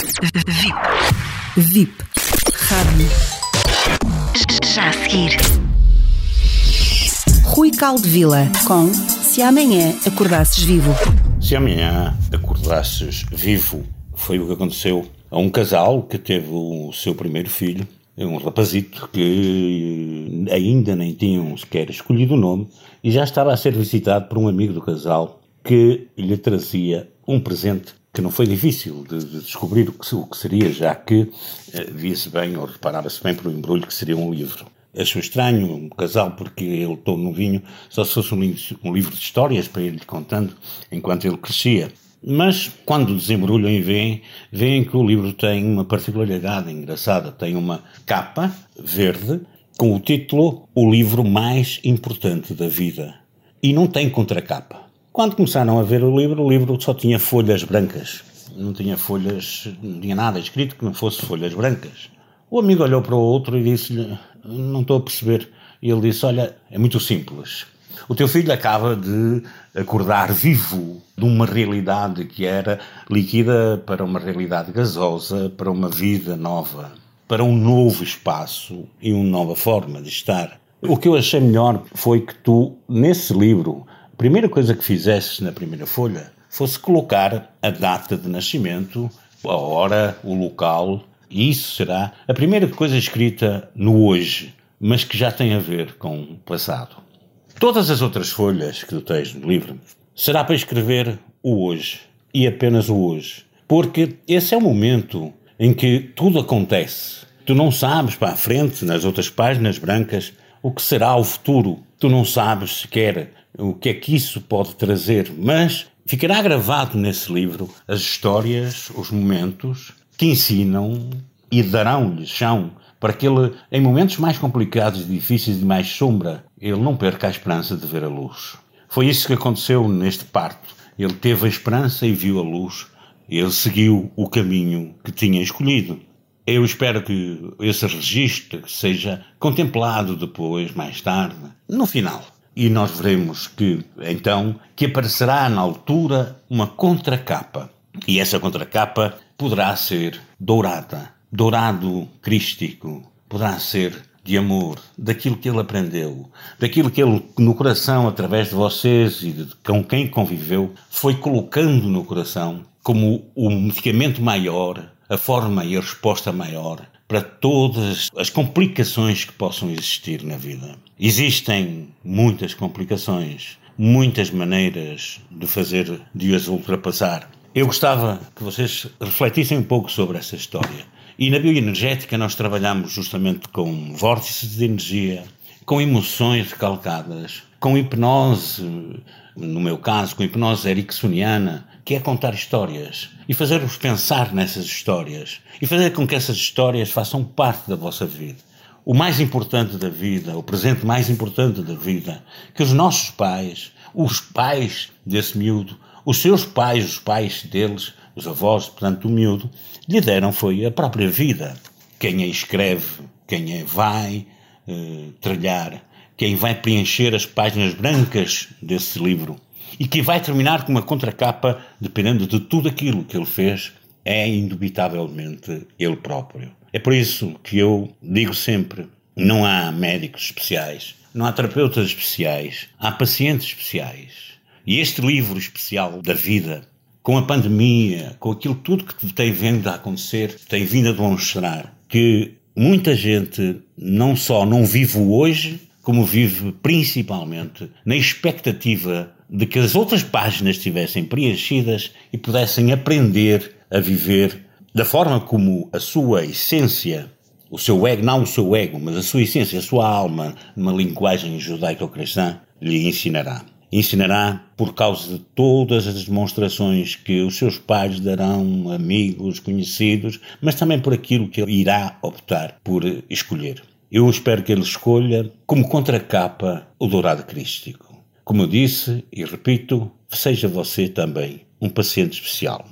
VIP. VIP. Rádio. Já a seguir. Rui Caldevila com Se Amanhã Acordasses Vivo. Se amanhã acordasses vivo, foi o que aconteceu a um casal que teve o seu primeiro filho, um rapazito que ainda nem tinham sequer escolhido o nome e já estava a ser visitado por um amigo do casal que lhe trazia um presente que não foi difícil de, de descobrir o que, o que, seria, já que eh, via-se bem ou reparava-se bem pelo embrulho que seria um livro. Achou estranho um casal porque ele todo novinho, só se fosse um, um livro de histórias para ele contando enquanto ele crescia. Mas quando desembrulham e veem, veem que o livro tem uma particularidade engraçada. Tem uma capa verde com o título O livro mais importante da vida. E não tem contracapa. Quando começaram a ver o livro, o livro só tinha folhas brancas. Não tinha folhas, não tinha nada escrito que não fosse folhas brancas. O amigo olhou para o outro e disse-lhe: Não estou a perceber. E ele disse: Olha, é muito simples. O teu filho acaba de acordar vivo de uma realidade que era líquida para uma realidade gasosa, para uma vida nova, para um novo espaço e uma nova forma de estar. O que eu achei melhor foi que tu, nesse livro, primeira coisa que fizesses na primeira folha fosse colocar a data de nascimento, a hora, o local, e isso será a primeira coisa escrita no hoje, mas que já tem a ver com o passado. Todas as outras folhas que tu tens no livro será para escrever o hoje e apenas o hoje, porque esse é o momento em que tudo acontece. Tu não sabes para a frente, nas outras páginas brancas, o que será o futuro. Tu não sabes sequer o que é que isso pode trazer, mas ficará gravado nesse livro as histórias, os momentos que ensinam e darão-lhe chão para que ele, em momentos mais complicados, difíceis e mais sombra, ele não perca a esperança de ver a luz. Foi isso que aconteceu neste parto. Ele teve a esperança e viu a luz. Ele seguiu o caminho que tinha escolhido. Eu espero que esse registro seja contemplado depois, mais tarde, no final. E nós veremos que, então, que aparecerá na altura uma contracapa. E essa contracapa poderá ser dourada, dourado crístico, poderá ser de amor, daquilo que ele aprendeu, daquilo que ele, no coração, através de vocês e de, com quem conviveu, foi colocando no coração como o medicamento maior, a forma e a resposta maior para todas as complicações que possam existir na vida. Existem muitas complicações, muitas maneiras de fazer, de as ultrapassar. Eu gostava que vocês refletissem um pouco sobre essa história. E na bioenergética nós trabalhamos justamente com vórtices de energia, com emoções recalcadas, com hipnose, no meu caso, com hipnose ericksoniana, que é contar histórias e fazer-vos pensar nessas histórias e fazer com que essas histórias façam parte da vossa vida. O mais importante da vida, o presente mais importante da vida, que os nossos pais, os pais desse miúdo, os seus pais, os pais deles, os avós, portanto, do miúdo, lhe deram foi a própria vida. Quem a escreve, quem a vai eh, trilhar, quem vai preencher as páginas brancas desse livro e que vai terminar com uma contracapa, dependendo de tudo aquilo que ele fez, é indubitavelmente ele próprio. É por isso que eu digo sempre: não há médicos especiais, não há terapeutas especiais, há pacientes especiais. E este livro especial da vida, com a pandemia, com aquilo tudo que tem vindo a acontecer, tem vindo a demonstrar que muita gente não só não vive hoje, como vive principalmente na expectativa de que as outras páginas estivessem preenchidas e pudessem aprender a viver da forma como a sua essência, o seu ego, não o seu ego, mas a sua essência, a sua alma, numa linguagem judaico-cristã, lhe ensinará. Ensinará por causa de todas as demonstrações que os seus pais darão, amigos, conhecidos, mas também por aquilo que ele irá optar por escolher. Eu espero que ele escolha como contracapa o dourado crístico. Como eu disse e repito, seja você também um paciente especial.